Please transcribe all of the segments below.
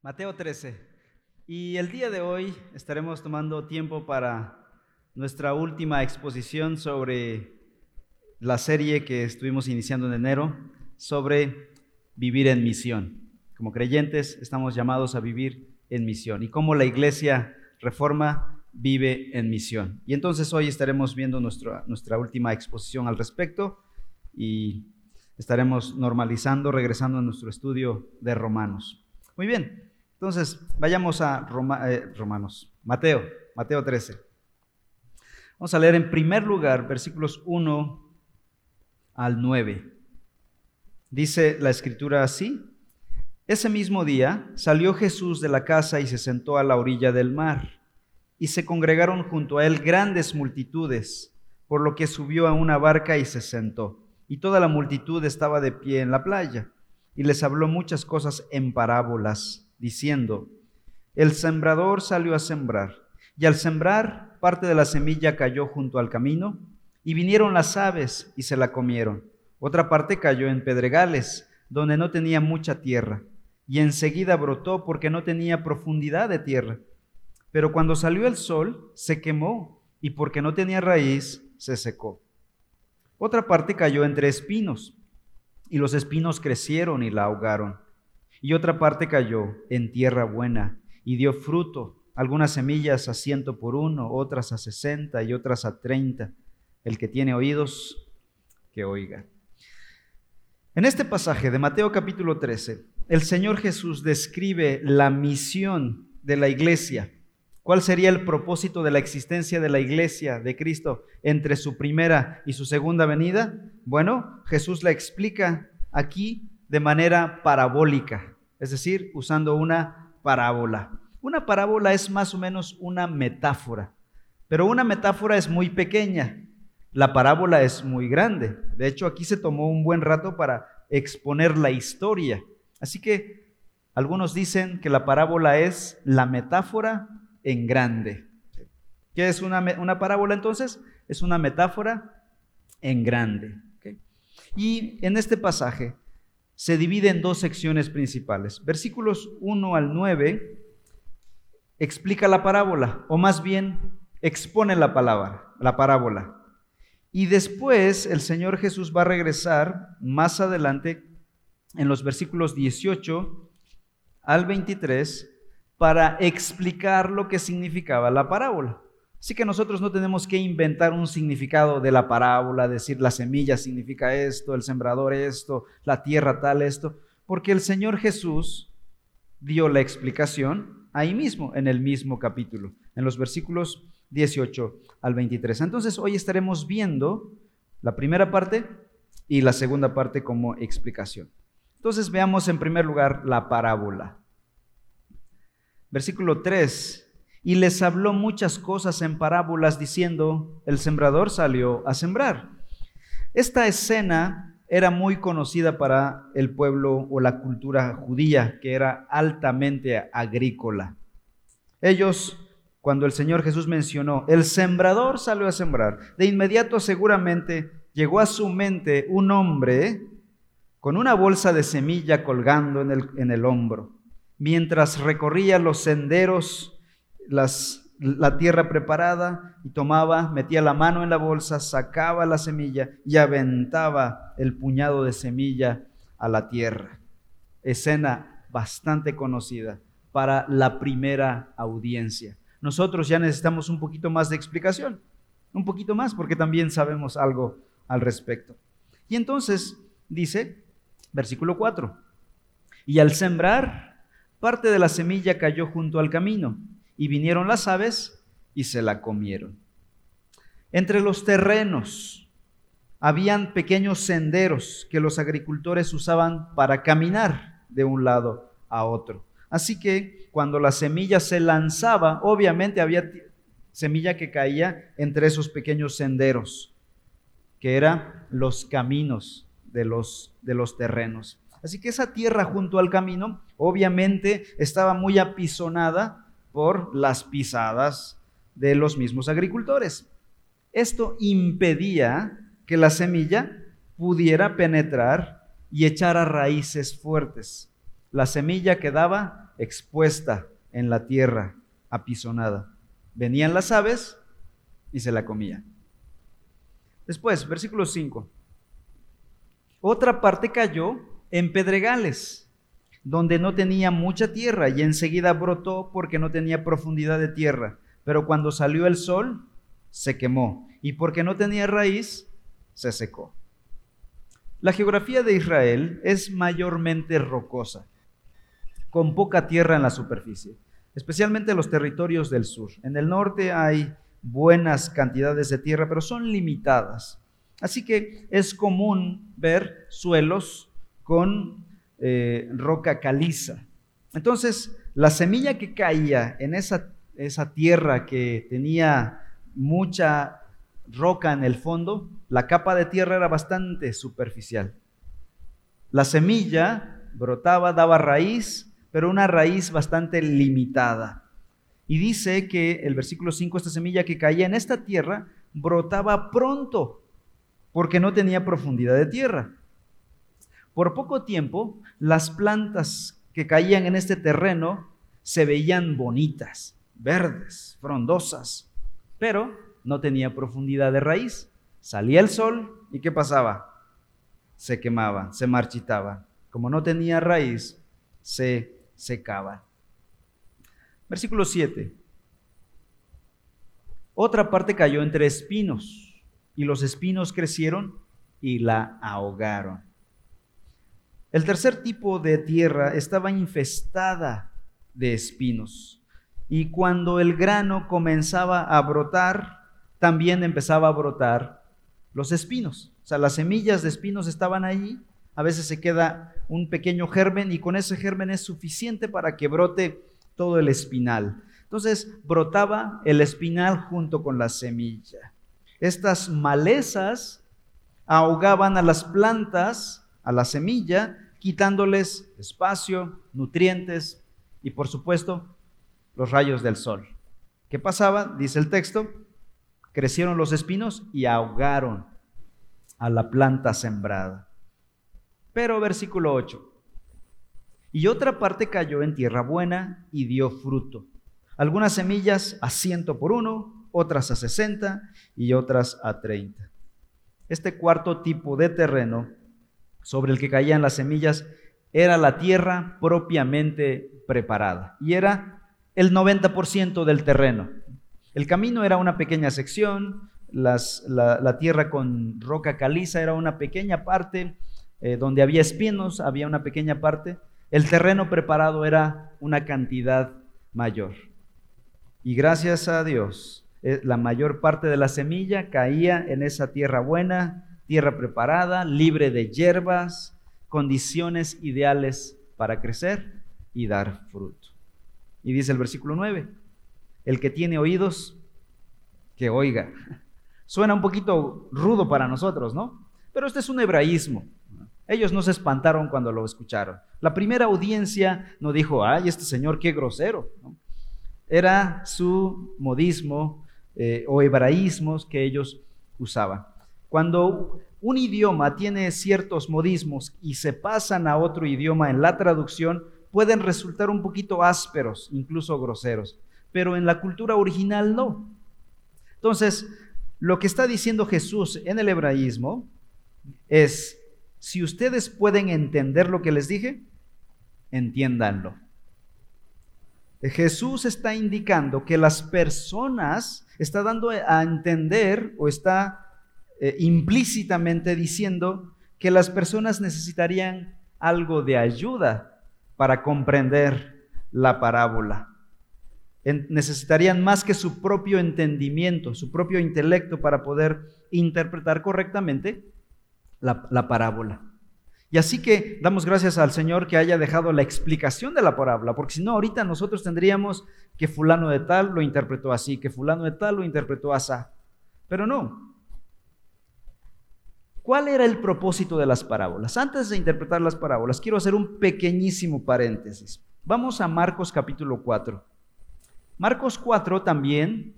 Mateo 13. Y el día de hoy estaremos tomando tiempo para nuestra última exposición sobre la serie que estuvimos iniciando en enero, sobre vivir en misión. Como creyentes estamos llamados a vivir en misión y cómo la iglesia reforma vive en misión. Y entonces hoy estaremos viendo nuestra, nuestra última exposición al respecto y estaremos normalizando, regresando a nuestro estudio de Romanos. Muy bien, entonces, vayamos a eh, Romanos, Mateo, Mateo 13. Vamos a leer en primer lugar versículos 1 al 9. Dice la escritura así. Ese mismo día salió Jesús de la casa y se sentó a la orilla del mar, y se congregaron junto a él grandes multitudes, por lo que subió a una barca y se sentó, y toda la multitud estaba de pie en la playa, y les habló muchas cosas en parábolas diciendo, el sembrador salió a sembrar, y al sembrar parte de la semilla cayó junto al camino, y vinieron las aves y se la comieron. Otra parte cayó en pedregales, donde no tenía mucha tierra, y enseguida brotó porque no tenía profundidad de tierra. Pero cuando salió el sol, se quemó, y porque no tenía raíz, se secó. Otra parte cayó entre espinos, y los espinos crecieron y la ahogaron. Y otra parte cayó en tierra buena y dio fruto, algunas semillas a ciento por uno, otras a sesenta y otras a treinta. El que tiene oídos, que oiga. En este pasaje de Mateo capítulo 13, el Señor Jesús describe la misión de la iglesia. ¿Cuál sería el propósito de la existencia de la iglesia de Cristo entre su primera y su segunda venida? Bueno, Jesús la explica aquí de manera parabólica, es decir, usando una parábola. Una parábola es más o menos una metáfora, pero una metáfora es muy pequeña, la parábola es muy grande. De hecho, aquí se tomó un buen rato para exponer la historia. Así que algunos dicen que la parábola es la metáfora en grande. ¿Qué es una, una parábola entonces? Es una metáfora en grande. Y en este pasaje se divide en dos secciones principales. Versículos 1 al 9 explica la parábola, o más bien expone la palabra, la parábola. Y después el Señor Jesús va a regresar más adelante en los versículos 18 al 23 para explicar lo que significaba la parábola. Así que nosotros no tenemos que inventar un significado de la parábola, decir la semilla significa esto, el sembrador esto, la tierra tal esto, porque el Señor Jesús dio la explicación ahí mismo, en el mismo capítulo, en los versículos 18 al 23. Entonces hoy estaremos viendo la primera parte y la segunda parte como explicación. Entonces veamos en primer lugar la parábola. Versículo 3 y les habló muchas cosas en parábolas diciendo, el sembrador salió a sembrar. Esta escena era muy conocida para el pueblo o la cultura judía, que era altamente agrícola. Ellos, cuando el Señor Jesús mencionó, el sembrador salió a sembrar, de inmediato seguramente llegó a su mente un hombre con una bolsa de semilla colgando en el, en el hombro, mientras recorría los senderos la tierra preparada y tomaba, metía la mano en la bolsa, sacaba la semilla y aventaba el puñado de semilla a la tierra. Escena bastante conocida para la primera audiencia. Nosotros ya necesitamos un poquito más de explicación, un poquito más, porque también sabemos algo al respecto. Y entonces dice, versículo 4, y al sembrar, parte de la semilla cayó junto al camino y vinieron las aves y se la comieron. Entre los terrenos habían pequeños senderos que los agricultores usaban para caminar de un lado a otro. Así que cuando la semilla se lanzaba, obviamente había semilla que caía entre esos pequeños senderos, que eran los caminos de los, de los terrenos. Así que esa tierra junto al camino, obviamente estaba muy apisonada por las pisadas de los mismos agricultores. Esto impedía que la semilla pudiera penetrar y echar a raíces fuertes. la semilla quedaba expuesta en la tierra, apisonada. Venían las aves y se la comían. Después, versículo 5. Otra parte cayó en pedregales, donde no tenía mucha tierra y enseguida brotó porque no tenía profundidad de tierra. Pero cuando salió el sol, se quemó y porque no tenía raíz, se secó. La geografía de Israel es mayormente rocosa, con poca tierra en la superficie, especialmente los territorios del sur. En el norte hay buenas cantidades de tierra, pero son limitadas. Así que es común ver suelos con eh, roca caliza. Entonces, la semilla que caía en esa, esa tierra que tenía mucha roca en el fondo, la capa de tierra era bastante superficial. La semilla brotaba, daba raíz, pero una raíz bastante limitada. Y dice que el versículo 5, esta semilla que caía en esta tierra, brotaba pronto, porque no tenía profundidad de tierra. Por poco tiempo, las plantas que caían en este terreno se veían bonitas, verdes, frondosas, pero no tenía profundidad de raíz. Salía el sol y ¿qué pasaba? Se quemaba, se marchitaba. Como no tenía raíz, se secaba. Versículo 7. Otra parte cayó entre espinos y los espinos crecieron y la ahogaron. El tercer tipo de tierra estaba infestada de espinos y cuando el grano comenzaba a brotar, también empezaba a brotar los espinos. O sea, las semillas de espinos estaban allí. A veces se queda un pequeño germen y con ese germen es suficiente para que brote todo el espinal. Entonces brotaba el espinal junto con la semilla. Estas malezas ahogaban a las plantas, a la semilla, quitándoles espacio, nutrientes y por supuesto los rayos del sol. ¿Qué pasaba? Dice el texto, crecieron los espinos y ahogaron a la planta sembrada. Pero versículo 8. Y otra parte cayó en tierra buena y dio fruto. Algunas semillas a ciento por uno, otras a sesenta y otras a treinta. Este cuarto tipo de terreno sobre el que caían las semillas era la tierra propiamente preparada y era el 90% del terreno. El camino era una pequeña sección, la, tierra con roca caliza era una pequeña parte, eh, donde había espinos había una pequeña parte, el terreno preparado era una cantidad mayor. Y gracias a Dios, eh, la mayor parte de la semilla caía en esa tierra buena, tierra preparada, libre de hierbas, condiciones ideales para crecer y dar fruto. Y dice el versículo 9, el que tiene oídos, que oiga. Suena un poquito rudo para nosotros, ¿no? Pero este es un hebraísmo. Ellos no se espantaron cuando lo escucharon. La primera audiencia no dijo, ay, este señor qué grosero. Era su modismo eh, o hebraísmos que ellos usaban. Cuando un idioma tiene ciertos modismos y se pasan a otro idioma en la traducción, pueden resultar un poquito ásperos, incluso groseros pero en la cultura original no. Entonces, lo que está diciendo Jesús en el hebraísmo es, si ustedes pueden entender lo que les dije, entiéndanlo. Jesús está indicando que las personas, está dando a entender o está eh, implícitamente diciendo que las personas necesitarían algo de ayuda para comprender la parábola necesitarían más que su propio entendimiento, su propio intelecto para poder interpretar correctamente la, parábola. Y así que damos gracias al Señor que haya dejado la explicación de la parábola, porque si no, ahorita nosotros tendríamos que fulano de tal lo interpretó así, que fulano de tal lo interpretó así. Pero no. ¿Cuál era el propósito de las parábolas? Antes de interpretar las parábolas, quiero hacer un pequeñísimo paréntesis. Vamos a Marcos capítulo 4. Marcos 4 también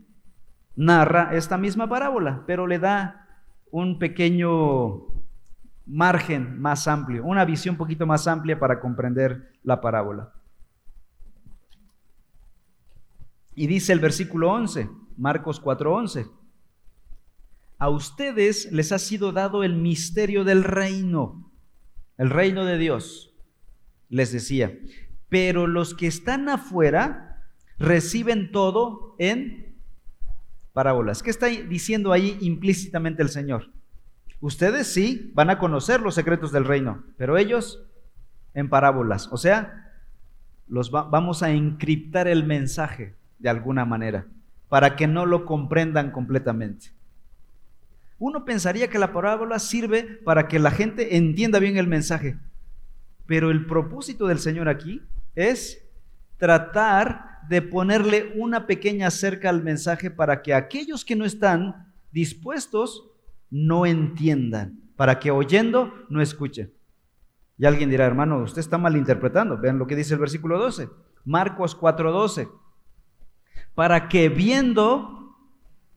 narra esta misma parábola, pero le da un pequeño margen más amplio, una visión un poquito más amplia para comprender la parábola. Y dice el versículo 11, Marcos 4:11, a ustedes les ha sido dado el misterio del reino, el reino de Dios, les decía, pero los que están afuera reciben todo en parábolas. ¿Qué está diciendo ahí implícitamente el Señor? Ustedes sí van a conocer los secretos del reino, pero ellos en parábolas. O sea, los vamos a encriptar el mensaje de alguna manera para que no lo comprendan completamente. Uno pensaría que la parábola sirve para que la gente entienda bien el mensaje, pero el propósito del Señor aquí es tratar de ponerle una pequeña cerca al mensaje para que aquellos que no están dispuestos no entiendan, para que oyendo no escuchen. Y alguien dirá, hermano, usted está malinterpretando. Vean lo que dice el versículo 12. Marcos 4:12. Para que viendo,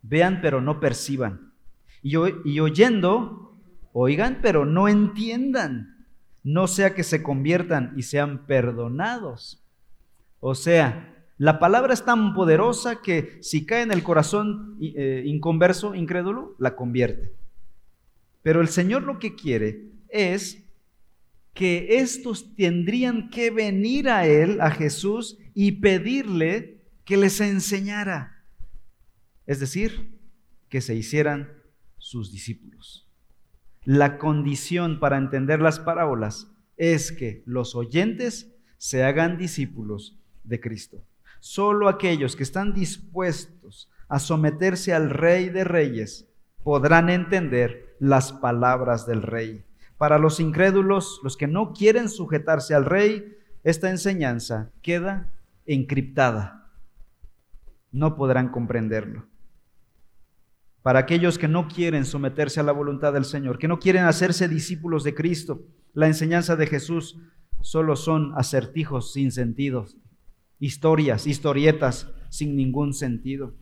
vean pero no perciban. Y, oyendo, oigan pero no entiendan. No sea que se conviertan y sean perdonados. O sea, la palabra es tan poderosa que si cae en el corazón eh, inconverso, incrédulo, la convierte. Pero el Señor lo que quiere es que estos tendrían que venir a Él, a Jesús, y pedirle que les enseñara. Es decir, que se hicieran sus discípulos. La condición para entender las parábolas es que los oyentes se hagan discípulos de Cristo. Solo aquellos que están dispuestos a someterse al Rey de Reyes podrán entender las palabras del Rey. Para los incrédulos, los que no quieren sujetarse al Rey, esta enseñanza queda encriptada. No podrán comprenderlo. Para aquellos que no quieren someterse a la voluntad del Señor, que no quieren hacerse discípulos de Cristo, la enseñanza de Jesús solo son acertijos sin sentido, historias, historietas sin ningún sentido.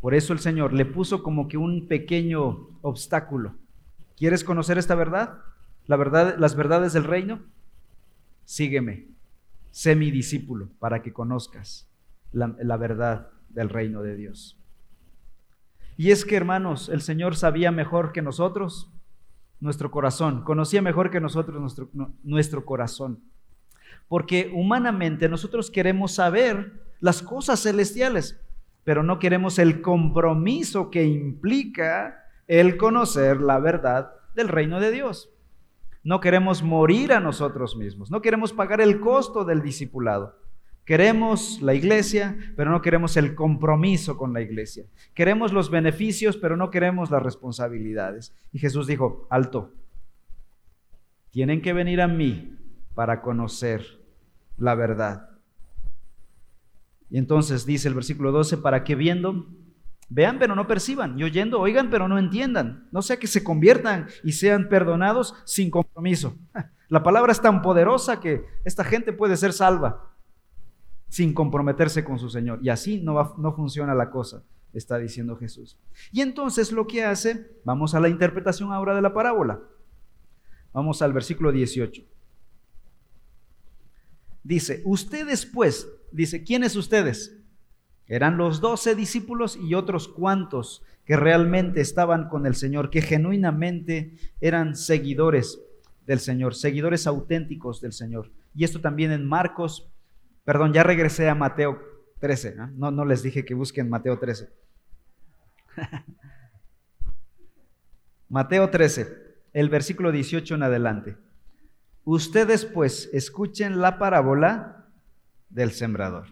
Por eso el Señor le puso como que un pequeño obstáculo. ¿Quieres conocer esta verdad? La verdad, las verdades del reino. Sígueme. Sé mi discípulo para que conozcas la verdad del reino de Dios. Y es que, hermanos, el Señor sabía mejor que nosotros nuestro corazón, conocía mejor que nosotros nuestro, nuestro corazón. Porque humanamente nosotros queremos saber las cosas celestiales, pero no queremos el compromiso que implica el conocer la verdad del reino de Dios. No queremos morir a nosotros mismos, no queremos pagar el costo del discipulado. Queremos la iglesia, pero no queremos el compromiso con la iglesia. Queremos los beneficios, pero no queremos las responsabilidades. Y Jesús dijo, alto, tienen que venir a mí para conocer la verdad. Y entonces dice el versículo 12, para que viendo, vean pero no perciban, y oyendo, oigan pero no entiendan, no sea que se conviertan y sean perdonados sin compromiso. La palabra es tan poderosa que esta gente puede ser salva sin comprometerse con su Señor. Y así no, no funciona la cosa, está diciendo Jesús. Y entonces lo que hace, vamos a la interpretación ahora de la parábola. Vamos al versículo 18. Dice, ustedes pues, dice, ¿quiénes ustedes? Eran los doce discípulos y otros cuantos que realmente estaban con el Señor, que genuinamente eran seguidores del Señor, seguidores auténticos del Señor. Y esto también en Marcos, perdón, ya regresé a Mateo 13, no, no les dije que busquen Mateo 13. Mateo 13, el versículo 18 en adelante. Ustedes pues escuchen la parábola del sembrador.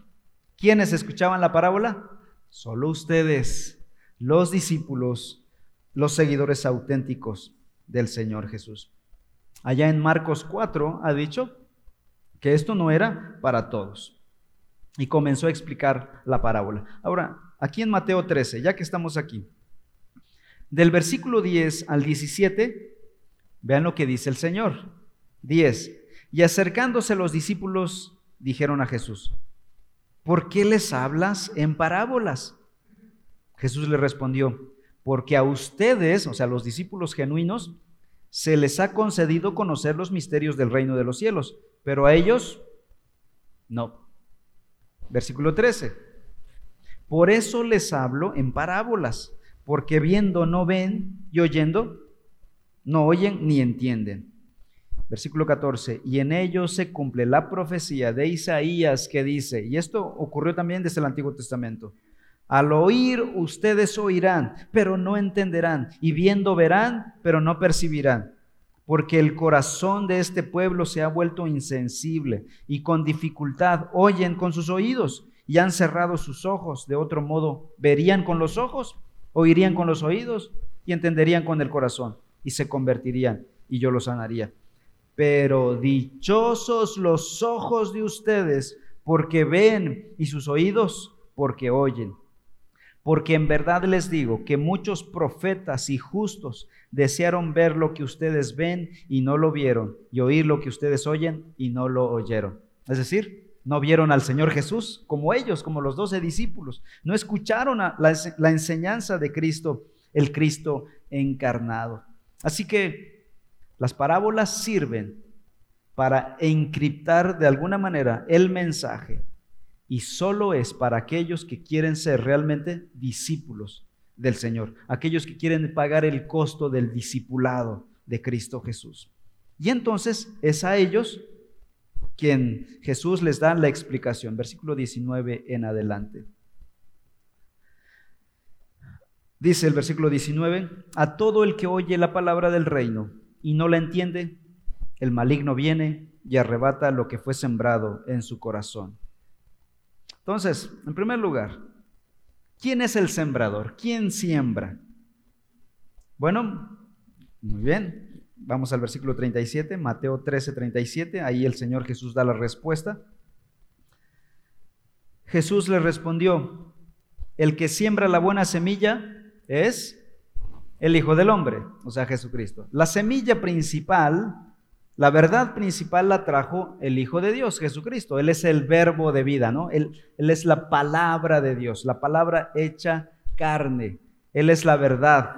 ¿Quiénes escuchaban la parábola? Solo ustedes, los discípulos, los seguidores auténticos del Señor Jesús. Allá en Marcos 4 ha dicho que esto no era para todos. Y comenzó a explicar la parábola. Ahora, aquí en Mateo 13, ya que estamos aquí, del versículo 10 al 17, vean lo que dice el Señor. 10. Y acercándose los discípulos dijeron a Jesús, ¿por qué les hablas en parábolas? Jesús le respondió, porque a ustedes, o sea, los discípulos genuinos, se les ha concedido conocer los misterios del reino de los cielos, pero a ellos no. Versículo 13. Por eso les hablo en parábolas, porque viendo no ven y oyendo no oyen ni entienden. Versículo 14, y en ellos se cumple la profecía de Isaías que dice, y esto ocurrió también desde el Antiguo Testamento, al oír ustedes oirán, pero no entenderán, y viendo verán, pero no percibirán, porque el corazón de este pueblo se ha vuelto insensible, y con dificultad oyen con sus oídos, y han cerrado sus ojos, de otro modo verían con los ojos, oirían con los oídos, y entenderían con el corazón, y se convertirían, y yo los sanaría. Pero dichosos los ojos de ustedes, porque ven, y sus oídos, porque oyen. Porque en verdad les digo que muchos profetas y justos desearon ver lo que ustedes ven y no lo vieron, y oír lo que ustedes oyen y no lo oyeron. Es decir, no vieron al Señor Jesús como ellos, como los doce discípulos. No escucharon la, enseñanza de Cristo, el Cristo encarnado. Así que las parábolas sirven para encriptar de alguna manera el mensaje y solo es para aquellos que quieren ser realmente discípulos del Señor, aquellos que quieren pagar el costo del discipulado de Cristo Jesús. Y entonces es a ellos quien Jesús les da la explicación, versículo 19 en adelante. Dice el versículo 19, a todo el que oye la palabra del reino y no la entiende, el maligno viene y arrebata lo que fue sembrado en su corazón. Entonces, en primer lugar, ¿quién es el sembrador? ¿Quién siembra? Bueno, muy bien. Vamos al versículo 37, Mateo 13, 37. Ahí el Señor Jesús da la respuesta. Jesús le respondió, el que siembra la buena semilla es el Hijo del Hombre, o sea, Jesucristo. La semilla principal la verdad principal la trajo el Hijo de Dios, Jesucristo. Él es el verbo de vida, ¿no? Él, es la palabra de Dios, la palabra hecha carne. Él es la verdad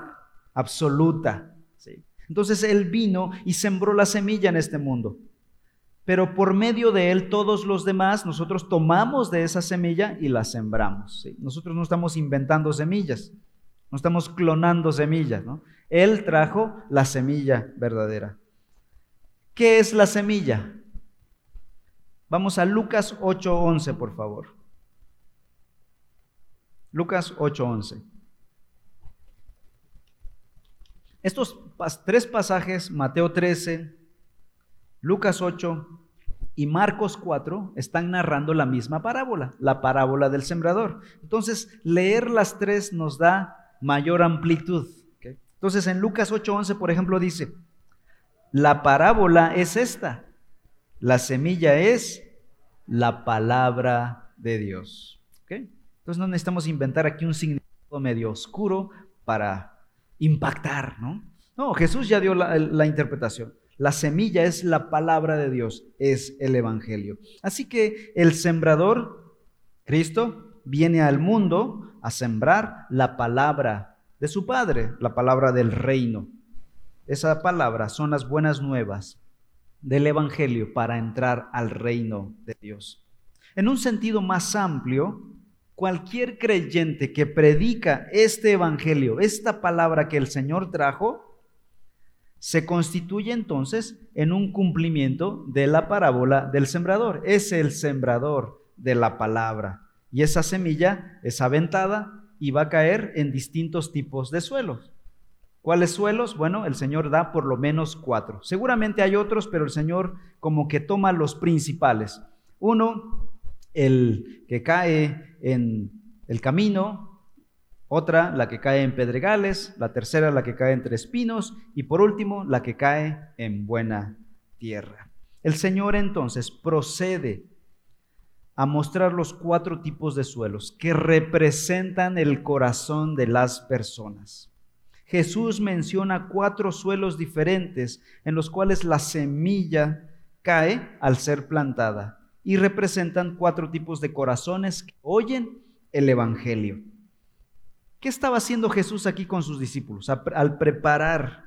absoluta. ¿sí? Entonces Él vino y sembró la semilla en este mundo. Pero por medio de Él, todos los demás, nosotros tomamos de esa semilla y la sembramos. ¿sí? Nosotros no estamos inventando semillas, no estamos clonando semillas, ¿no? Él trajo la semilla verdadera. ¿Qué es la semilla? Vamos a Lucas 8:11, por favor. Lucas 8:11. Estos tres pasajes, Mateo 13, Lucas 8 y Marcos 4, están narrando la misma parábola, la parábola del sembrador. Entonces, leer las tres nos da mayor amplitud. Entonces, en Lucas 8:11, por ejemplo, dice, la parábola es esta. La semilla es la palabra de Dios. Entonces no necesitamos inventar aquí un significado medio oscuro para impactar, ¿no? No, Jesús ya dio la, la interpretación. La semilla es la palabra de Dios, es el Evangelio. Así que el sembrador, Cristo, viene al mundo a sembrar la palabra de su Padre, la palabra del reino. Esa palabra son las buenas nuevas del Evangelio para entrar al reino de Dios. En un sentido más amplio, cualquier creyente que predica este Evangelio, esta palabra que el Señor trajo, se constituye entonces en un cumplimiento de la parábola del sembrador. Es el sembrador de la palabra. Y esa semilla es aventada y va a caer en distintos tipos de suelos. ¿Cuáles suelos? Bueno, el Señor da por lo menos cuatro. Seguramente hay otros, pero el Señor como que toma los principales. Uno, el que cae en el camino, otra, la que cae en pedregales, la tercera, la que cae entre espinos y por último, la que cae en buena tierra. El Señor entonces procede a mostrar los cuatro tipos de suelos que representan el corazón de las personas. Jesús menciona cuatro suelos diferentes en los cuales la semilla cae al ser plantada y representan cuatro tipos de corazones que oyen el Evangelio. ¿Qué estaba haciendo Jesús aquí con sus discípulos al preparar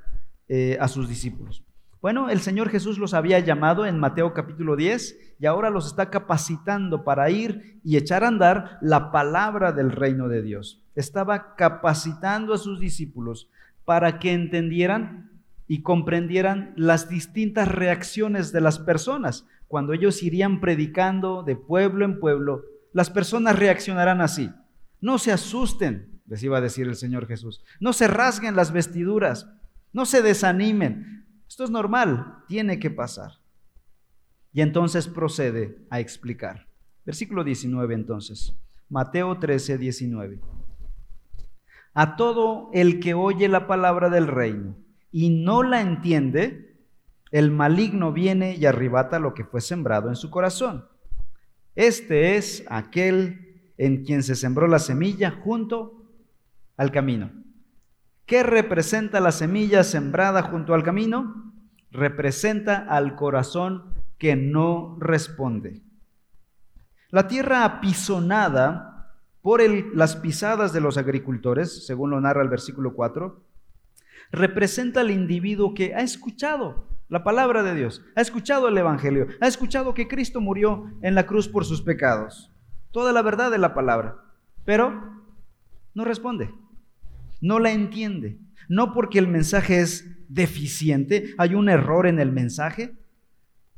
eh, a sus discípulos. Bueno, el Señor Jesús los había llamado en Mateo capítulo 10 y ahora los está capacitando para ir y echar a andar la palabra del reino de Dios. Estaba capacitando a sus discípulos para que entendieran y comprendieran las distintas reacciones de las personas. Cuando ellos irían predicando de pueblo en pueblo, las personas reaccionarán así. No se asusten, les iba a decir el Señor Jesús. No se rasguen las vestiduras, no se desanimen esto es normal, tiene que pasar. Y entonces procede a explicar. Versículo 19 entonces. Mateo 13, 19. A todo el que oye la palabra del reino y no la entiende, el maligno viene y arrebata lo que fue sembrado en su corazón. Este es aquel en quien se sembró la semilla junto al camino. ¿Qué representa la semilla sembrada junto al camino? Representa al corazón que no responde. La tierra apisonada por las pisadas de los agricultores, según lo narra el versículo 4, representa al individuo que ha escuchado la palabra de Dios, ha escuchado el Evangelio, ha escuchado que Cristo murió en la cruz por sus pecados, toda la verdad de la palabra, pero no responde no la entiende. No porque el mensaje es deficiente, hay un error en el mensaje,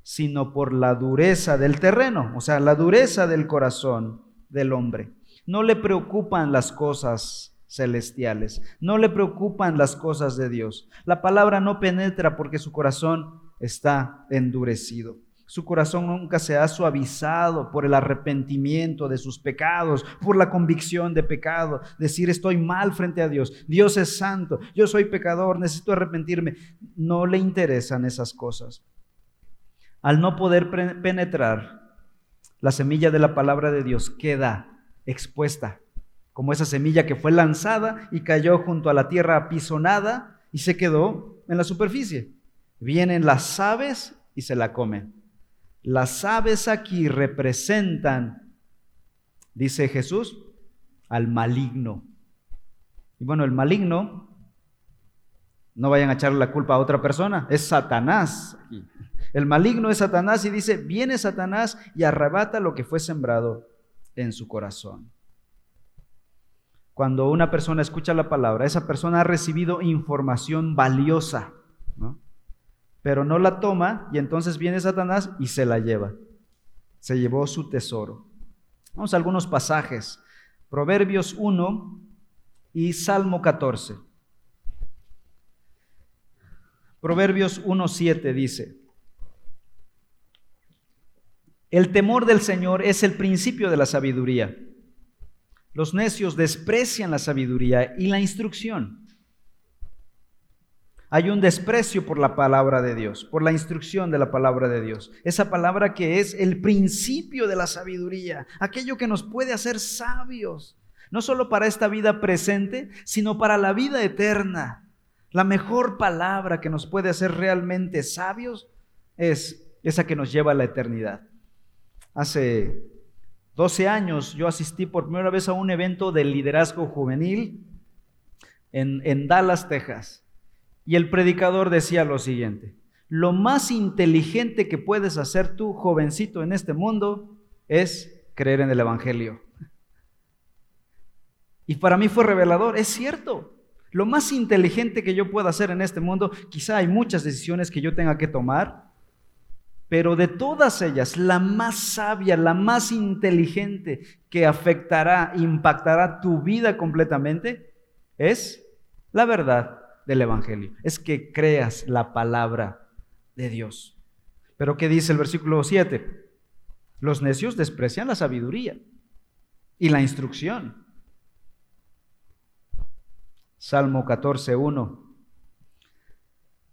sino por la dureza del terreno, o sea, la dureza del corazón del hombre. No le preocupan las cosas celestiales, no le preocupan las cosas de Dios. La palabra no penetra porque su corazón está endurecido. Su corazón nunca se ha suavizado por el arrepentimiento de sus pecados, por la convicción de pecado, decir estoy mal frente a Dios, Dios es santo, yo soy pecador, necesito arrepentirme. No le interesan esas cosas. Al no poder penetrar, la semilla de la palabra de Dios queda expuesta, como esa semilla que fue lanzada y cayó junto a la tierra apisonada y se quedó en la superficie. Vienen las aves y se la comen. Las aves aquí representan, dice Jesús, al maligno. Y bueno, el maligno, no vayan a echarle la culpa a otra persona, es Satanás. El maligno es Satanás y dice, viene Satanás y arrebata lo que fue sembrado en su corazón. Cuando una persona escucha la palabra, esa persona ha recibido información valiosa. ¿no? Pero no la toma y entonces viene Satanás y se la lleva. Se llevó su tesoro. Vamos a algunos pasajes. Proverbios 1 y Salmo 14. Proverbios 1.7 dice, el temor del Señor es el principio de la sabiduría. Los necios desprecian la sabiduría y la instrucción hay un desprecio por la palabra de Dios, por la instrucción de la palabra de Dios. Esa palabra que es el principio de la sabiduría, aquello que nos puede hacer sabios, no solo para esta vida presente, sino para la vida eterna. La mejor palabra que nos puede hacer realmente sabios es esa que nos lleva a la eternidad. Hace 12 años yo asistí por primera vez a un evento de liderazgo juvenil en, en Dallas, Texas. Y el predicador decía lo siguiente, lo más inteligente que puedes hacer tú, jovencito, en este mundo es creer en el Evangelio. Y para mí fue revelador, es cierto. Lo más inteligente que yo pueda hacer en este mundo, quizá hay muchas decisiones que yo tenga que tomar, pero de todas ellas, la más sabia, la más inteligente que afectará, impactará tu vida completamente, es la verdad del Evangelio, es que creas la palabra de Dios. Pero ¿qué dice el versículo 7? Los necios desprecian la sabiduría y la instrucción. Salmo 14.1.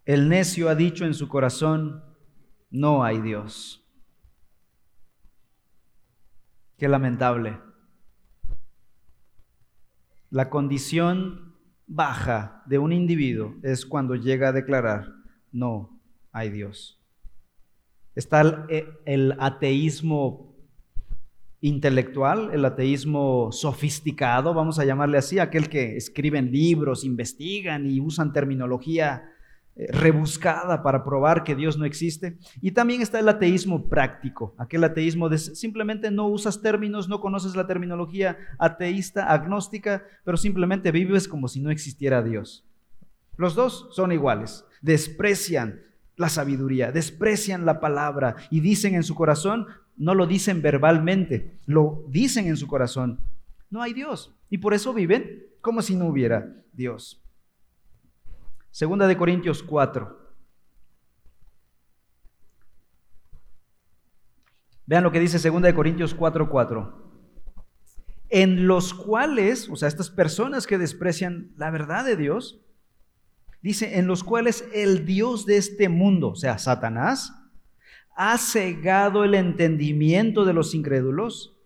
El necio ha dicho en su corazón, no hay Dios. Qué lamentable. La condición baja de un individuo es cuando llega a declarar, no hay Dios. Está el, ateísmo intelectual, el ateísmo sofisticado, vamos a llamarle así, aquel que escriben libros, investigan y usan terminología eh, rebuscada para probar que Dios no existe. Y también está el ateísmo práctico, aquel ateísmo de simplemente no usas términos, no conoces la terminología ateísta, agnóstica, pero simplemente vives como si no existiera Dios. Los dos son iguales, desprecian la sabiduría, desprecian la palabra y dicen en su corazón, no lo dicen verbalmente, lo dicen en su corazón, no hay Dios. Y por eso viven como si no hubiera Dios. Segunda de Corintios 4. Vean lo que dice Segunda de Corintios 4, 4. En los cuales, o sea, estas personas que desprecian la verdad de Dios, dice, en los cuales el Dios de este mundo, o sea, Satanás, ha cegado el entendimiento de los incrédulos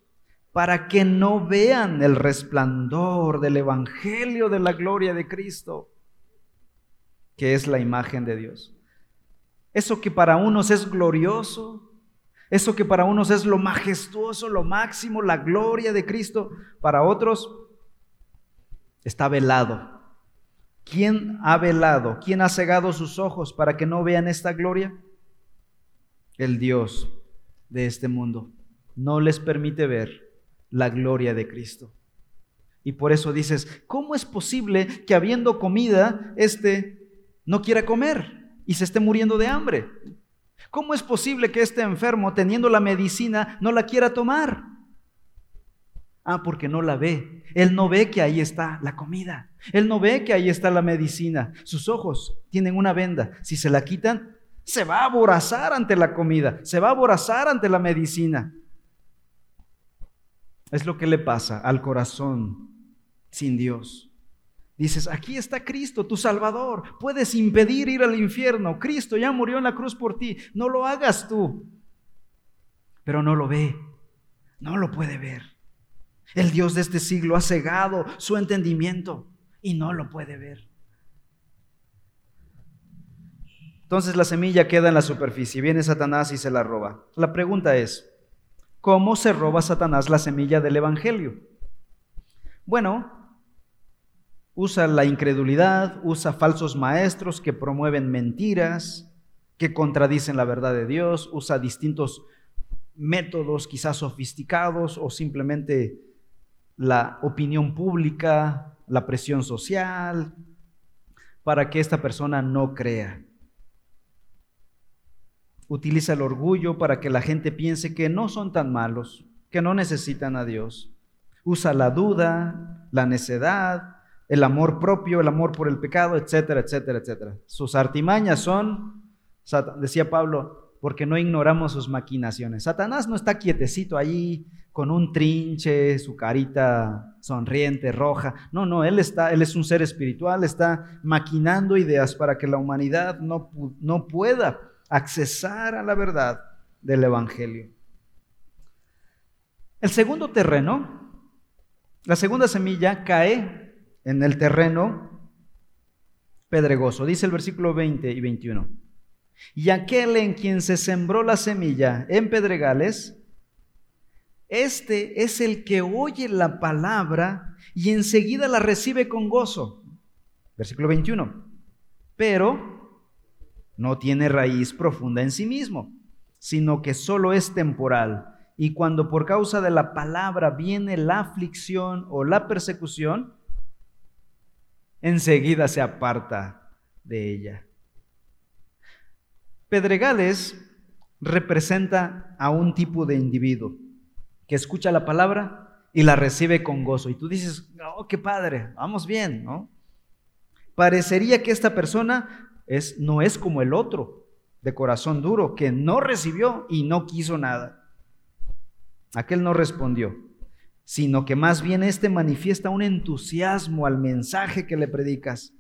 para que no vean el resplandor del Evangelio de la gloria de Cristo que es la imagen de Dios. Eso que para unos es glorioso, eso que para unos es lo majestuoso, lo máximo, la gloria de Cristo, para otros está velado. ¿Quién ha velado? ¿Quién ha cegado sus ojos para que no vean esta gloria? El Dios de este mundo no les permite ver la gloria de Cristo. Y por eso dices, ¿cómo es posible que habiendo comida, este no quiera comer y se esté muriendo de hambre? ¿Cómo es posible que este enfermo, teniendo la medicina, no la quiera tomar? Ah, porque no la ve. Él no ve que ahí está la comida. Él no ve que ahí está la medicina. Sus ojos tienen una venda. Si se la quitan, se va a aborazar ante la comida. Se va a aborazar ante la medicina. Es lo que le pasa al corazón sin Dios. Dices, aquí está Cristo, tu Salvador. Puedes impedir ir al infierno. Cristo ya murió en la cruz por ti. No lo hagas tú. Pero no lo ve. No lo puede ver. El Dios de este siglo ha cegado su entendimiento y no lo puede ver. Entonces la semilla queda en la superficie. Viene Satanás y se la roba. La pregunta es, ¿cómo se roba Satanás la semilla del Evangelio? Bueno, Usa la incredulidad, usa falsos maestros que promueven mentiras, que contradicen la verdad de Dios, usa distintos métodos quizás sofisticados o simplemente la opinión pública, la presión social, para que esta persona no crea. Utiliza el orgullo para que la gente piense que no son tan malos, que no necesitan a Dios. Usa la duda, la necedad, el amor propio, el amor por el pecado, etcétera, etcétera, etcétera. Sus artimañas son, decía Pablo, porque no ignoramos sus maquinaciones. Satanás no está quietecito allí con un trinche, su carita sonriente, roja. No, no, él está, él es un ser espiritual, está maquinando ideas para que la humanidad no, no pueda accesar a la verdad del evangelio. El segundo terreno, la segunda semilla cae en el terreno pedregoso. Dice el versículo 20 y 21. Y aquel en quien se sembró la semilla en pedregales, este es el que oye la palabra y enseguida la recibe con gozo. Versículo 21. Pero no tiene raíz profunda en sí mismo, sino que solo es temporal. Y cuando por causa de la palabra viene la aflicción o la persecución, enseguida se aparta de ella. Pedregales representa a un tipo de individuo que escucha la palabra y la recibe con gozo. Y tú dices, oh, qué padre, vamos bien, ¿no? Parecería que esta persona es, no es como el otro, de corazón duro, que no recibió y no quiso nada. Aquel no respondió sino que más bien éste manifiesta un entusiasmo al mensaje que le predicas,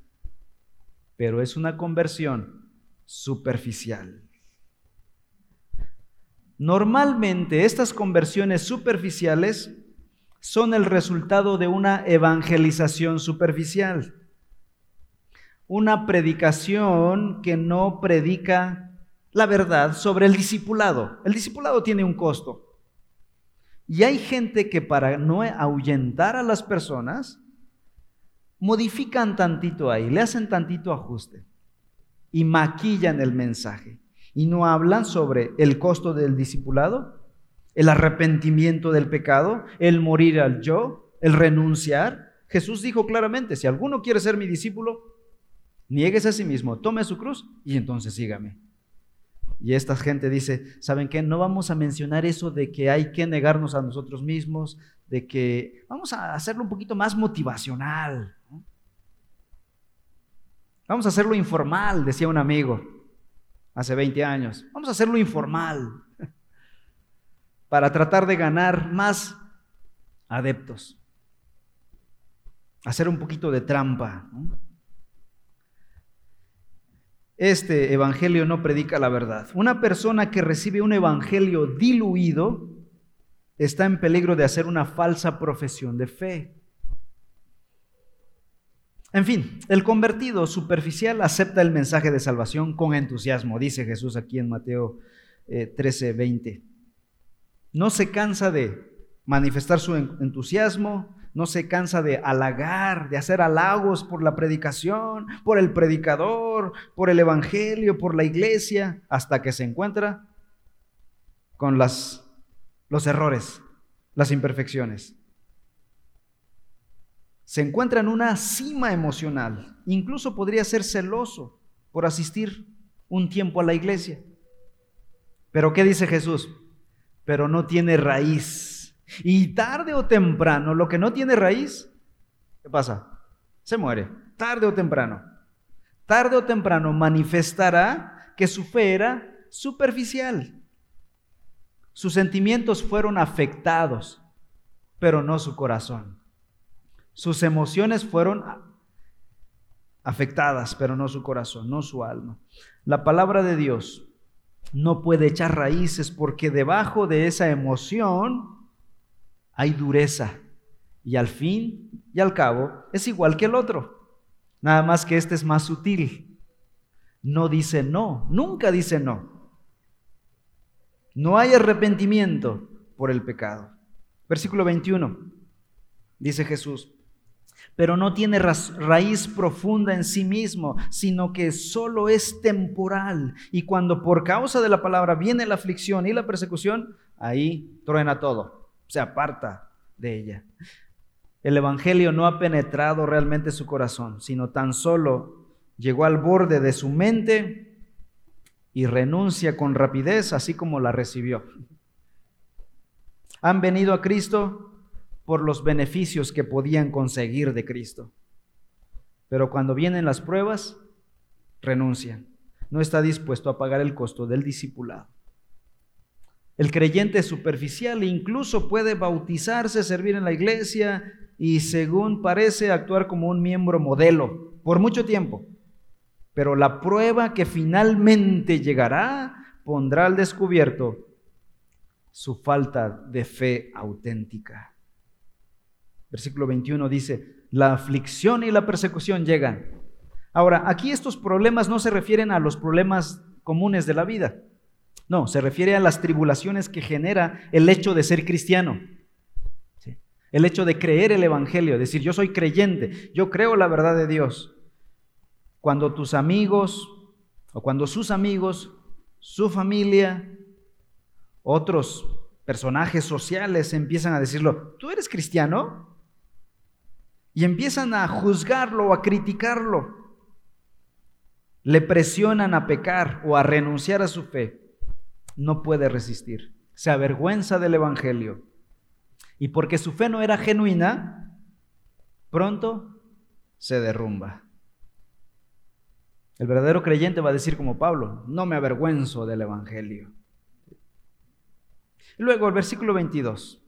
pero es una conversión superficial. Normalmente estas conversiones superficiales son el resultado de una evangelización superficial, una predicación que no predica la verdad sobre el discipulado. El discipulado tiene un costo. Y hay gente que para no ahuyentar a las personas, modifican tantito ahí, le hacen tantito ajuste. y maquillan el mensaje y no hablan sobre el costo del discipulado, el arrepentimiento del pecado, el morir al yo, el renunciar. Jesús dijo claramente, si alguno quiere ser mi discípulo, niegues a sí mismo, tome su cruz y entonces sígame. Y esta gente dice, ¿saben qué? No vamos a mencionar eso de que hay que negarnos a nosotros mismos, de que vamos a hacerlo un poquito más motivacional. Vamos a hacerlo informal, decía un amigo hace 20 años. Vamos a hacerlo informal para tratar de ganar más adeptos. Hacer un poquito de trampa. Este evangelio no predica la verdad. Una persona que recibe un evangelio diluido está en peligro de hacer una falsa profesión de fe. En fin, el convertido superficial acepta el mensaje de salvación con entusiasmo, dice Jesús aquí en Mateo 13, eh, 20. No se cansa de manifestar su entusiasmo, no se cansa de halagar, de hacer halagos por la predicación, por el predicador, por el evangelio, por la iglesia, hasta que se encuentra con las, los errores, las imperfecciones. Se encuentra en una cima emocional, incluso podría ser celoso por asistir un tiempo a la iglesia. Pero ¿qué dice Jesús? Pero no tiene raíz y tarde o temprano, lo que no tiene raíz, ¿qué pasa? Se muere, tarde o temprano. Tarde o temprano manifestará que su fe era superficial. Sus sentimientos fueron afectados, pero no su corazón. Sus emociones fueron afectadas, pero no su corazón, no su alma. La palabra de Dios no puede echar raíces porque debajo de esa emoción hay dureza. Y al fin y al cabo es igual que el otro. Nada más que este es más sutil. No dice no, nunca dice no. No hay arrepentimiento por el pecado. Versículo 21. Dice Jesús, pero no tiene raíz profunda en sí mismo, sino que solo es temporal. Y cuando por causa de la palabra viene la aflicción y la persecución, ahí truena todo se aparta de ella. El Evangelio no ha penetrado realmente su corazón, sino tan solo llegó al borde de su mente y renuncia con rapidez, así como la recibió. Han venido a Cristo por los beneficios que podían conseguir de Cristo. Pero cuando vienen las pruebas, renuncian. No está dispuesto a pagar el costo del discipulado. El creyente superficial incluso puede bautizarse, servir en la iglesia y según parece actuar como un miembro modelo por mucho tiempo. Pero la prueba que finalmente llegará pondrá al descubierto su falta de fe auténtica. Versículo 21 dice, la aflicción y la persecución llegan. Ahora, aquí estos problemas no se refieren a los problemas comunes de la vida. No, se refiere a las tribulaciones que genera el hecho de ser cristiano. El hecho de creer el Evangelio, decir, yo soy creyente, yo creo la verdad de Dios. Cuando tus amigos o cuando sus amigos, su familia, otros personajes sociales empiezan a decirlo, ¿tú eres cristiano? Y empiezan a juzgarlo a criticarlo. Le presionan a pecar o a renunciar a su fe no puede resistir. Se avergüenza del Evangelio. Y porque su fe no era genuina, pronto se derrumba. El verdadero creyente va a decir como Pablo, no me avergüenzo del Evangelio. Luego el versículo 22.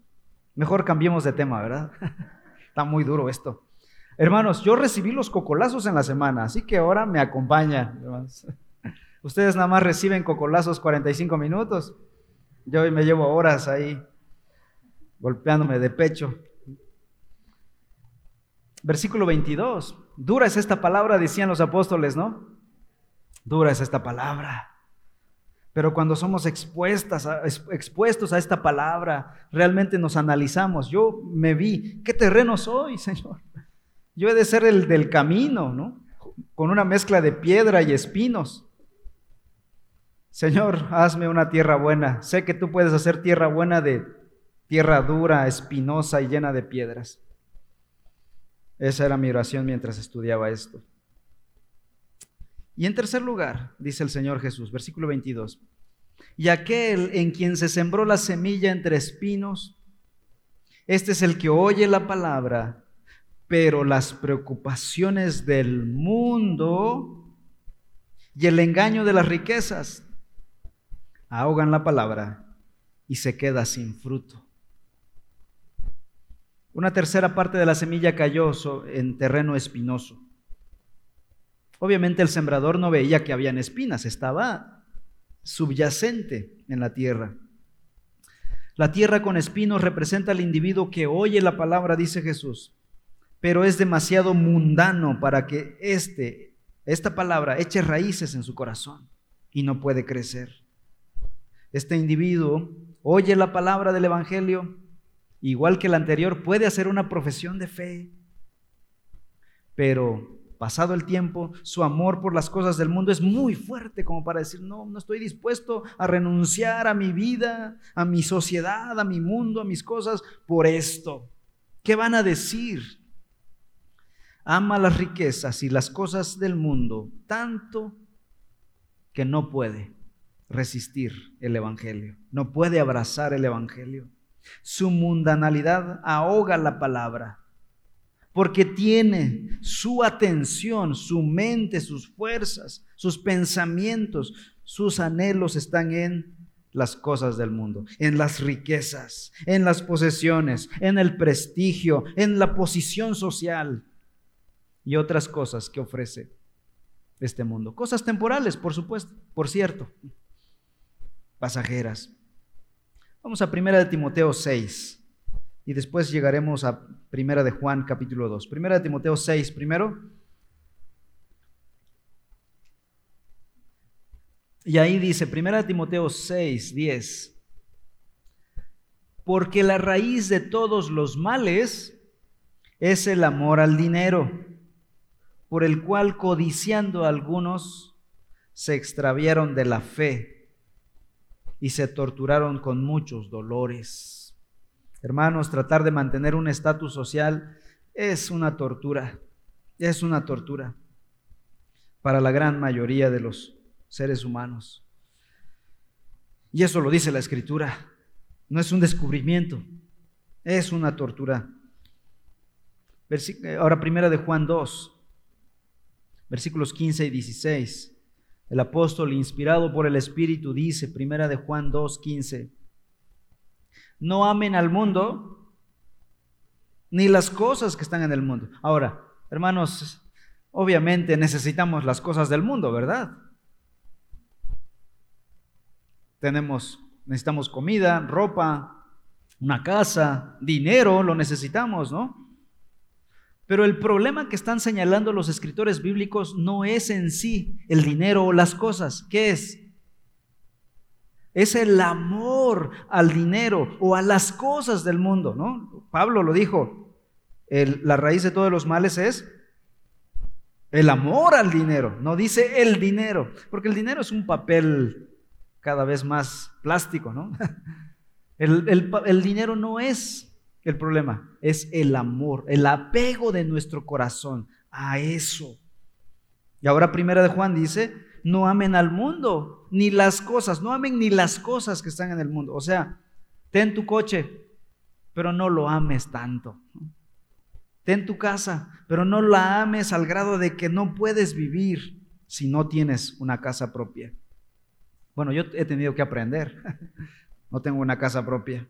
Mejor cambiemos de tema, ¿verdad? Está muy duro esto. Hermanos, yo recibí los cocolazos en la semana, así que ahora me acompañan. Ustedes nada más reciben cocolazos 45 minutos. Yo hoy me llevo horas ahí golpeándome de pecho. Versículo 22. Dura es esta palabra, decían los apóstoles, ¿no? Dura es esta palabra. Pero cuando somos expuestos a esta palabra, realmente nos analizamos. Yo me vi, ¿qué terreno soy, Señor? Yo he de ser el del camino, ¿no? con una mezcla de piedra y espinos. Señor, hazme una tierra buena. Sé que tú puedes hacer tierra buena de tierra dura, espinosa y llena de piedras. Esa era mi oración mientras estudiaba esto. Y en tercer lugar, dice el Señor Jesús, versículo 22, y aquel en quien se sembró la semilla entre espinos, este es el que oye la palabra, pero las preocupaciones del mundo y el engaño de las riquezas ahogan la palabra y se queda sin fruto. Una tercera parte de la semilla cayó en terreno espinoso. Obviamente el sembrador no veía que habían espinas, estaba subyacente en la tierra. La tierra con espinos representa al individuo que oye la palabra, dice Jesús, pero es demasiado mundano para que este, esta palabra eche raíces en su corazón y no puede crecer. Este individuo oye la palabra del Evangelio, igual que el anterior, puede hacer una profesión de fe, pero pasado el tiempo, su amor por las cosas del mundo es muy fuerte como para decir, no, no estoy dispuesto a renunciar a mi vida, a mi sociedad, a mi mundo, a mis cosas por esto. ¿Qué van a decir? Ama las riquezas y las cosas del mundo tanto que no puede resistir el Evangelio, no puede abrazar el Evangelio. Su mundanalidad ahoga la palabra, porque tiene su atención, su mente, sus fuerzas, sus pensamientos, sus anhelos están en las cosas del mundo, en las riquezas, en las posesiones, en el prestigio, en la posición social y otras cosas que ofrece este mundo. Cosas temporales, por supuesto, por cierto, pasajeras. Vamos a Primera de Timoteo 6 y después llegaremos a Primera de Juan capítulo 2. Primera de Timoteo 6 primero. Y ahí dice, Primera de Timoteo 6, 10. Porque la raíz de todos los males es el amor al dinero, por el cual codiciando algunos se extraviaron de la fe y se torturaron con muchos dolores. Hermanos, tratar de mantener un estatus social es una tortura, es una tortura para la gran mayoría de los seres humanos. Y eso lo dice la escritura, no es un descubrimiento, es una tortura. Ahora primera de Juan 2, versículos 15 y 16. El apóstol, inspirado por el Espíritu, dice, primera de Juan 2.15, no amen al mundo ni las cosas que están en el mundo. Ahora, hermanos, obviamente necesitamos las cosas del mundo, ¿verdad? Tenemos, necesitamos comida, ropa, una casa, dinero, lo necesitamos, ¿no? Pero el problema que están señalando los escritores bíblicos no es en sí el dinero o las cosas. ¿Qué es? Es el amor al dinero o a las cosas del mundo, ¿no? Pablo lo dijo, la raíz de todos los males es el amor al dinero, no dice el dinero, porque el dinero es un papel cada vez más plástico, ¿no? el, el dinero no es el problema es el amor, el apego de nuestro corazón a eso. Y ahora primera de Juan dice, no amen al mundo, ni las cosas, no amen ni las cosas que están en el mundo. O sea, ten tu coche, pero no lo ames tanto. Ten tu casa, pero no la ames al grado de que no puedes vivir si no tienes una casa propia. Bueno, yo he tenido que aprender. No tengo una casa propia.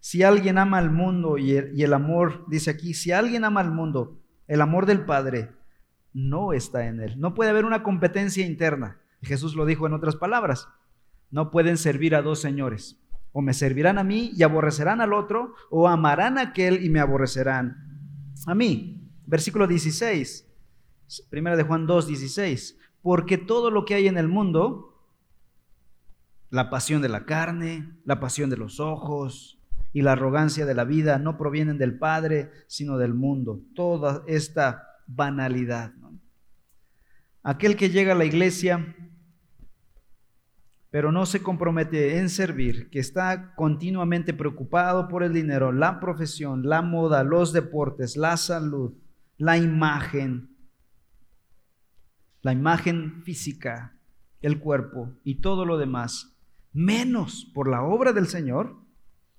Si alguien ama al mundo y el, amor, dice aquí, si alguien ama al mundo, el amor del Padre no está en él. No puede haber una competencia interna. Jesús lo dijo en otras palabras. No pueden servir a dos señores. O me servirán a mí y aborrecerán al otro, o amarán a aquel y me aborrecerán a mí. Versículo 16, primera de Juan 2, 16. Porque todo lo que hay en el mundo, la pasión de la carne, la pasión de los ojos, y la arrogancia de la vida no provienen del Padre, sino del mundo. Toda esta banalidad. aquel que llega a la iglesia pero no se compromete en servir, que está continuamente preocupado por el dinero, la profesión, la moda, los deportes, la salud, la imagen, la imagen física, el cuerpo y todo lo demás, menos por la obra del Señor,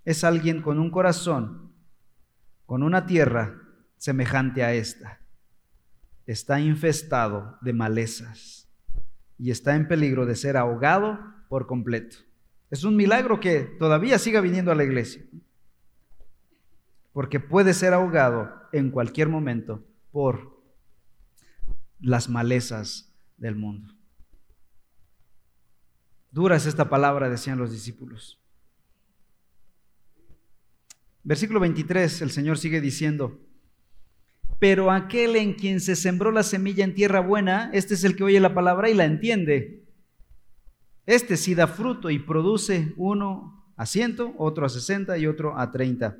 es alguien con un corazón, con una tierra semejante a esta. Está infestado de malezas y está en peligro de ser ahogado por completo. Es un milagro que todavía siga viniendo a la iglesia, porque puede ser ahogado en cualquier momento por las malezas del mundo. Dura es esta palabra, decían los discípulos. Versículo 23, el Señor sigue diciendo, pero aquel en quien se sembró la semilla en tierra buena, este es el que oye la palabra y la entiende. Este sí da fruto y produce uno a ciento, otro a sesenta y otro a treinta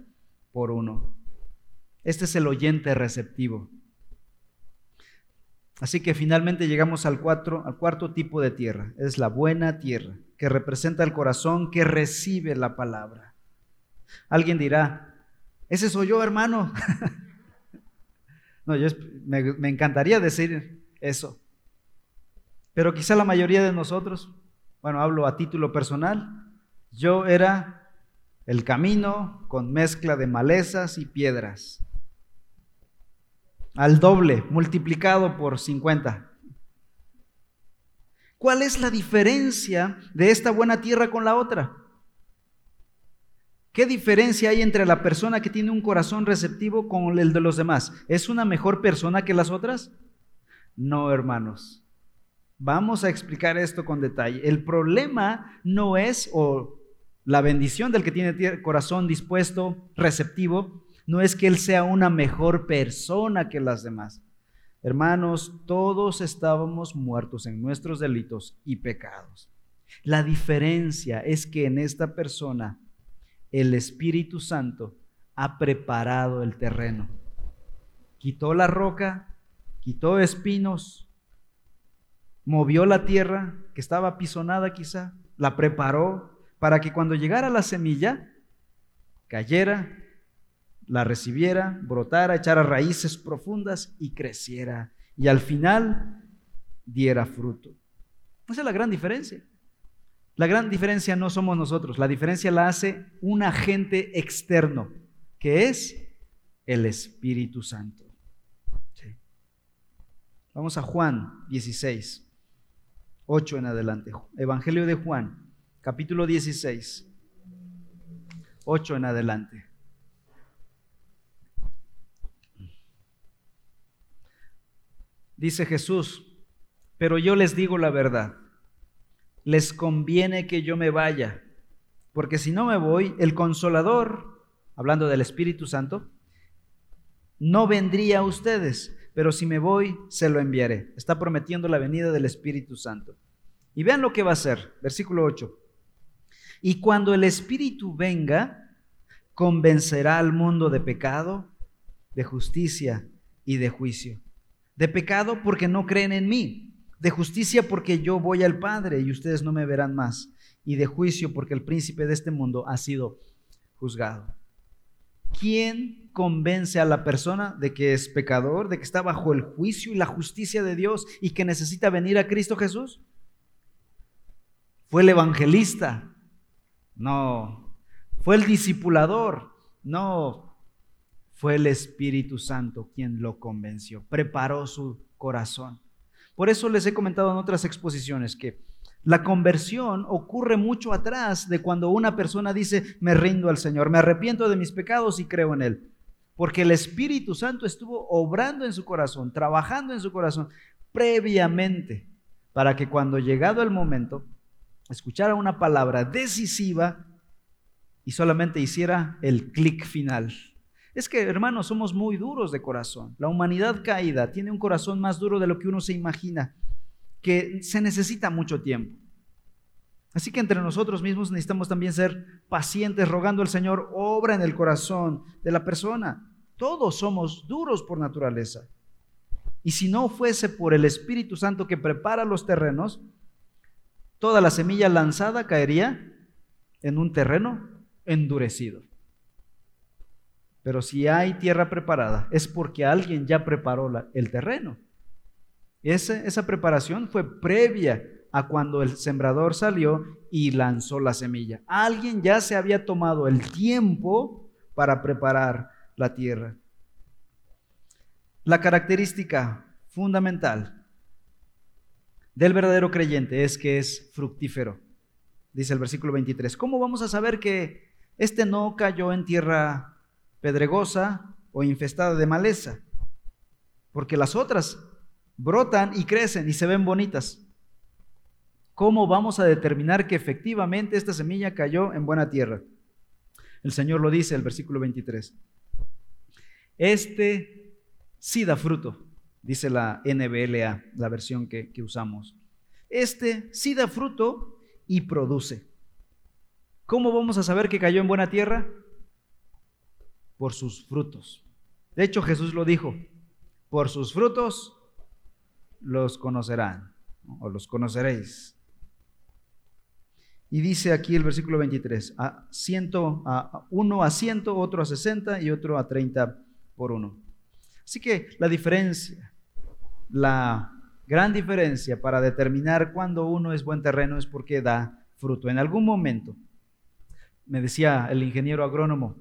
por uno. Este es el oyente receptivo. Así que finalmente llegamos al, al cuarto tipo de tierra. Es la buena tierra, que representa el corazón que recibe la palabra. Alguien dirá, ese soy yo, hermano. no, yo me encantaría decir eso. Pero quizá la mayoría de nosotros bueno, hablo a título personal, yo era el camino con mezcla de malezas y piedras. Al doble, multiplicado por 50. ¿Cuál es la diferencia de esta buena tierra con la otra? ¿Qué diferencia hay entre la persona que tiene un corazón receptivo con el de los demás? ¿Es una mejor persona que las otras? No, hermanos. Vamos a explicar esto con detalle. El problema no es, o la bendición del que tiene corazón dispuesto, receptivo, no es que él sea una mejor persona que las demás. Hermanos, todos estábamos muertos en nuestros delitos y pecados. La diferencia es que en esta persona el Espíritu Santo ha preparado el terreno. Quitó la roca, quitó espinos, movió la tierra que estaba pisonada quizá, la preparó para que cuando llegara la semilla, cayera, la recibiera, brotara, echara raíces profundas y creciera. Y al final diera fruto. Esa es la gran diferencia. La gran diferencia no somos nosotros, la diferencia la hace un agente externo, que es el Espíritu Santo. Vamos a Juan 16. 8 en adelante. Evangelio de Juan, capítulo 16. 8 en adelante. Dice Jesús, pero yo les digo la verdad, les conviene que yo me vaya, porque si no me voy, el consolador, hablando del Espíritu Santo, no vendría a ustedes, pero si me voy, se lo enviaré. Está prometiendo la venida del Espíritu Santo. Y vean lo que va a hacer, versículo 8. Y cuando el Espíritu venga, convencerá al mundo de pecado, de justicia y de juicio. De pecado porque no creen en mí. De justicia porque yo voy al Padre y ustedes no me verán más. Y de juicio porque el príncipe de este mundo ha sido juzgado. ¿Quién convence a la persona de que es pecador, de que está bajo el juicio y la justicia de Dios y que necesita venir a Cristo Jesús? ¿Fue el evangelista? No. ¿Fue el discipulador? No. Fue el Espíritu Santo quien lo convenció, preparó su corazón. Por eso les he comentado en otras exposiciones que la conversión ocurre mucho atrás de cuando una persona dice, me rindo al Señor, me arrepiento de mis pecados y creo en Él. Porque el Espíritu Santo estuvo obrando en su corazón, trabajando en su corazón previamente, para que cuando llegado el momento, escuchara una palabra decisiva y solamente hiciera el clic final. Es que, hermanos, somos muy duros de corazón. La humanidad caída tiene un corazón más duro de lo que uno se imagina que se necesita mucho tiempo. Así que entre nosotros mismos necesitamos también ser pacientes, rogando al Señor, obra en el corazón de la persona. Todos somos duros por naturaleza. Y si no fuese por el Espíritu Santo que prepara los terrenos, toda la semilla lanzada caería en un terreno endurecido. Pero si hay tierra preparada, es porque alguien ya preparó el terreno. Esa, preparación fue previa a cuando el sembrador salió y lanzó la semilla. Alguien ya se había tomado el tiempo para preparar la tierra. La característica fundamental del verdadero creyente es que es fructífero, dice el versículo 23. ¿Cómo vamos a saber que este no cayó en tierra pedregosa o infestada de maleza? Porque las otras brotan y crecen y se ven bonitas. ¿Cómo vamos a determinar que efectivamente esta semilla cayó en buena tierra? El Señor lo dice, el versículo 23. Este sí da fruto, dice la NBLA, la versión que, usamos. Este sí da fruto y produce. ¿Cómo vamos a saber que cayó en buena tierra? Por sus frutos. De hecho, Jesús lo dijo, por sus frutos los conocerán o los conoceréis. Y dice aquí el versículo 23, a, ciento, a uno a ciento, otro a sesenta y otro a treinta por uno. Así que la diferencia, la gran diferencia para determinar cuándo uno es buen terreno es porque da fruto. En algún momento, me decía el ingeniero agrónomo,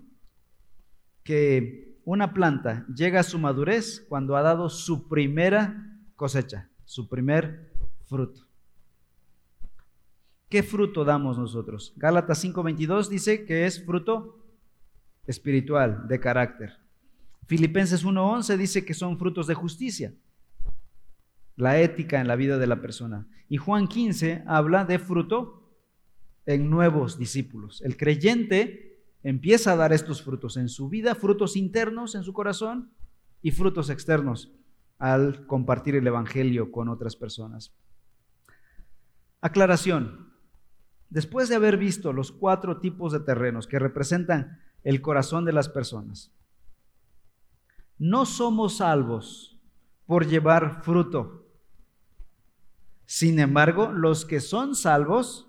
que una planta llega a su madurez cuando ha dado su primera cosecha, su primer fruto. ¿Qué fruto damos nosotros? Gálatas 5:22 dice que es fruto espiritual, de carácter. Filipenses 1:11 dice que son frutos de justicia, la ética en la vida de la persona. Y Juan 15 habla de fruto en nuevos discípulos. El creyente empieza a dar estos frutos en su vida, frutos internos en su corazón y frutos externos al compartir el Evangelio con otras personas. Aclaración. Después de haber visto los cuatro tipos de terrenos que representan el corazón de las personas, no somos salvos por llevar fruto. Sin embargo, los que son salvos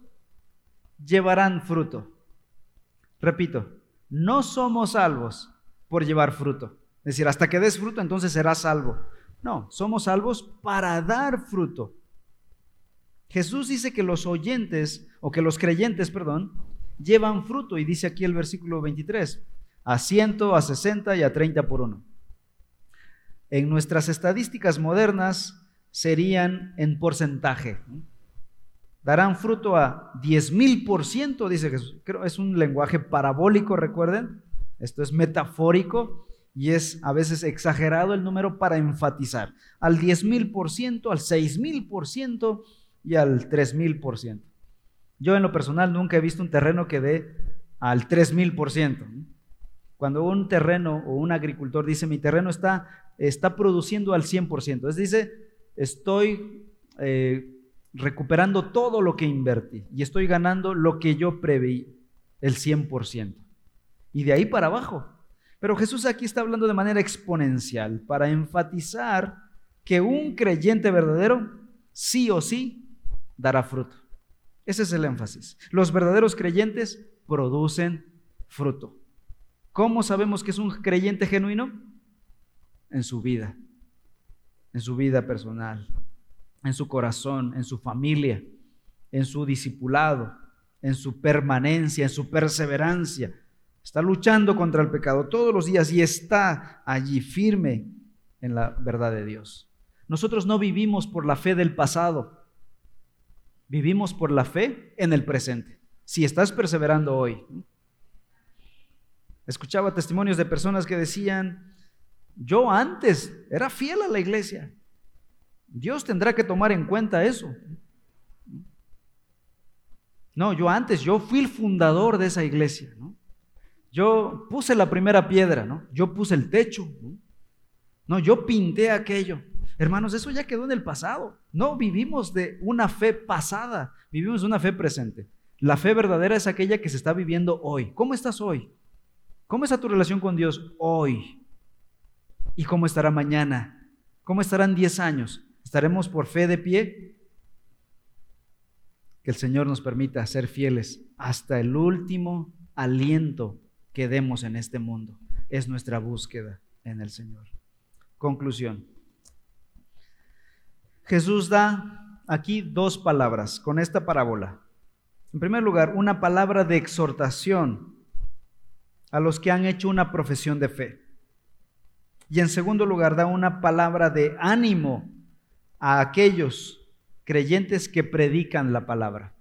llevarán fruto. Repito, no somos salvos por llevar fruto. Es decir, hasta que des fruto, entonces serás salvo. No, somos salvos para dar fruto. Jesús dice que los oyentes, o que los creyentes, perdón, llevan fruto, y dice aquí el versículo 23, a ciento, a 60 y a 30 por uno. En nuestras estadísticas modernas serían en porcentaje. Darán fruto a 10 mil por ciento, dice Jesús. Creo es un lenguaje parabólico, recuerden. Esto es metafórico y es a veces exagerado el número para enfatizar. Al 10 mil por ciento, al 6 mil por ciento y al 3 mil por ciento. Yo en lo personal nunca he visto un terreno que dé al 3 mil por ciento. Cuando un terreno o un agricultor dice mi terreno está, está produciendo al 100 por ciento, es dice estoy eh, recuperando todo lo que invertí y estoy ganando lo que yo preví, el 100 por ciento. Y de ahí para abajo pero Jesús aquí está hablando de manera exponencial para enfatizar que un creyente verdadero sí o sí dará fruto. Ese es el énfasis. Los verdaderos creyentes producen fruto. ¿Cómo sabemos que es un creyente genuino? En su vida, en su vida personal, en su corazón, en su familia, en su discipulado, en su permanencia, en su perseverancia, Está luchando contra el pecado todos los días y está allí firme en la verdad de Dios. Nosotros no vivimos por la fe del pasado, vivimos por la fe en el presente. Si estás perseverando hoy. Escuchaba testimonios de personas que decían, yo antes era fiel a la iglesia. Dios tendrá que tomar en cuenta eso. No, yo antes, yo fui el fundador de esa iglesia. ¿no? Yo puse la primera piedra, ¿no? Yo puse el techo, ¿no? No, yo pinté aquello. Hermanos, eso ya quedó en el pasado. No vivimos de una fe pasada, vivimos de una fe presente. La fe verdadera es aquella que se está viviendo hoy. ¿Cómo estás hoy? ¿Cómo está tu relación con Dios hoy? ¿Y cómo estará mañana? ¿Cómo estarán 10 años? ¿Estaremos por fe de pie? Que el Señor nos permita ser fieles hasta el último aliento que demos en este mundo. Es nuestra búsqueda en el Señor. Conclusión. Jesús da aquí dos palabras con esta parábola. En primer lugar, una palabra de exhortación a los que han hecho una profesión de fe. Y en segundo lugar, da una palabra de ánimo a aquellos creyentes que predican la palabra.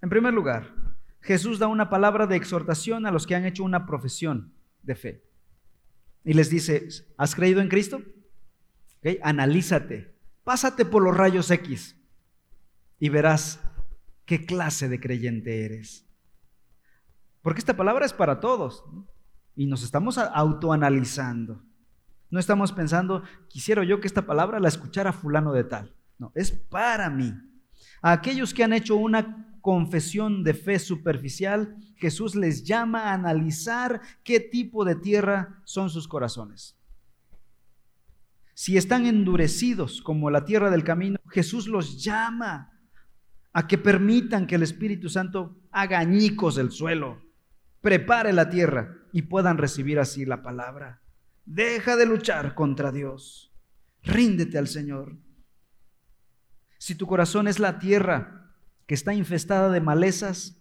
En primer lugar, Jesús da una palabra de exhortación a los que han hecho una profesión de fe. Y les dice, ¿has creído en Cristo? Analízate, pásate por los rayos X y verás qué clase de creyente eres. Porque esta palabra es para todos y nos estamos autoanalizando. No estamos pensando, quisiera yo que esta palabra la escuchara fulano de tal. No, es para mí. A aquellos que han hecho una confesión de fe superficial, Jesús les llama a analizar qué tipo de tierra son sus corazones. Si están endurecidos como la tierra del camino, Jesús los llama a que permitan que el Espíritu Santo haga añicos del suelo, prepare la tierra y puedan recibir así la palabra. Deja de luchar contra Dios. Ríndete al Señor. Si tu corazón es la tierra que está infestada de malezas,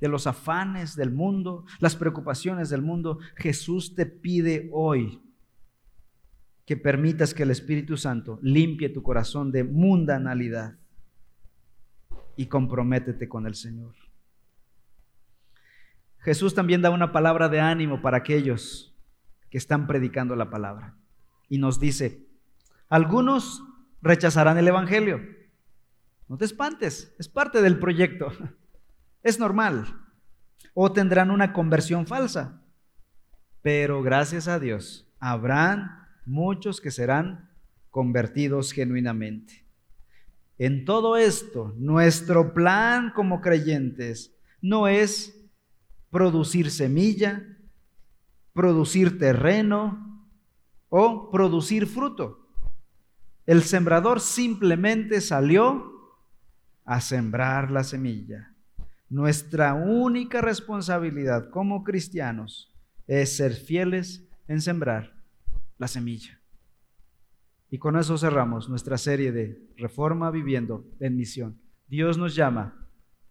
de los afanes del mundo, las preocupaciones del mundo, Jesús te pide hoy que permitas que el Espíritu Santo limpie tu corazón de mundanalidad y comprométete con el Señor. Jesús también da una palabra de ánimo para aquellos que están predicando la palabra. Y nos dice, algunos rechazarán el Evangelio. No te espantes, es parte del proyecto. Es normal. O tendrán una conversión falsa. Pero gracias a Dios, habrán muchos que serán convertidos genuinamente. En todo esto, nuestro plan como creyentes no es producir semilla, producir terreno o producir fruto. El sembrador simplemente salió a sembrar la semilla. Nuestra única responsabilidad como cristianos es ser fieles en sembrar la semilla. Y con eso cerramos nuestra serie de Reforma Viviendo en Misión. Dios nos llama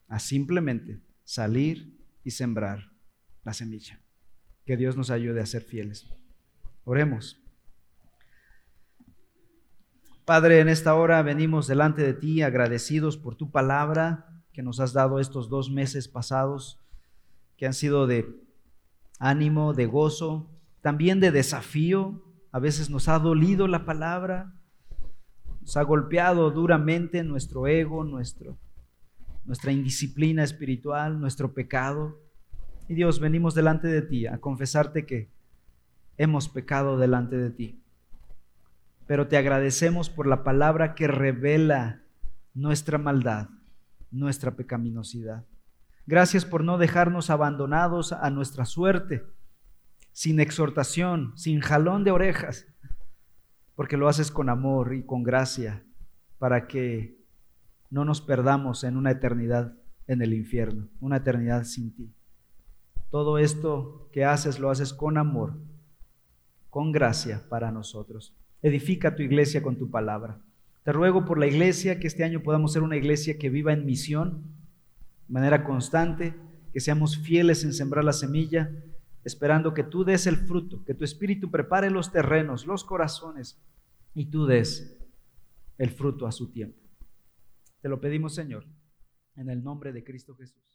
a simplemente salir y sembrar la semilla. Que Dios nos ayude a ser fieles. Oremos. Padre, en esta hora venimos delante de ti agradecidos por tu palabra que nos has dado estos dos meses pasados, que han sido de ánimo, de gozo, también de desafío. A veces nos ha dolido la palabra, nos ha golpeado duramente nuestro ego, nuestro, nuestra indisciplina espiritual, nuestro pecado. Y Dios, venimos delante de ti a confesarte que hemos pecado delante de ti. Pero te agradecemos por la palabra que revela nuestra maldad, nuestra pecaminosidad. Gracias por no dejarnos abandonados a nuestra suerte, sin exhortación, sin jalón de orejas, porque lo haces con amor y con gracia para que no nos perdamos en una eternidad en el infierno, una eternidad sin ti. Todo esto que haces lo haces con amor, con gracia para nosotros. Edifica tu iglesia con tu palabra. Te ruego por la iglesia que este año podamos ser una iglesia que viva en misión, de manera constante, que seamos fieles en sembrar la semilla, esperando que tú des el fruto, que tu espíritu prepare los terrenos, los corazones, y tú des el fruto a su tiempo. Te lo pedimos, Señor, en el nombre de Cristo Jesús.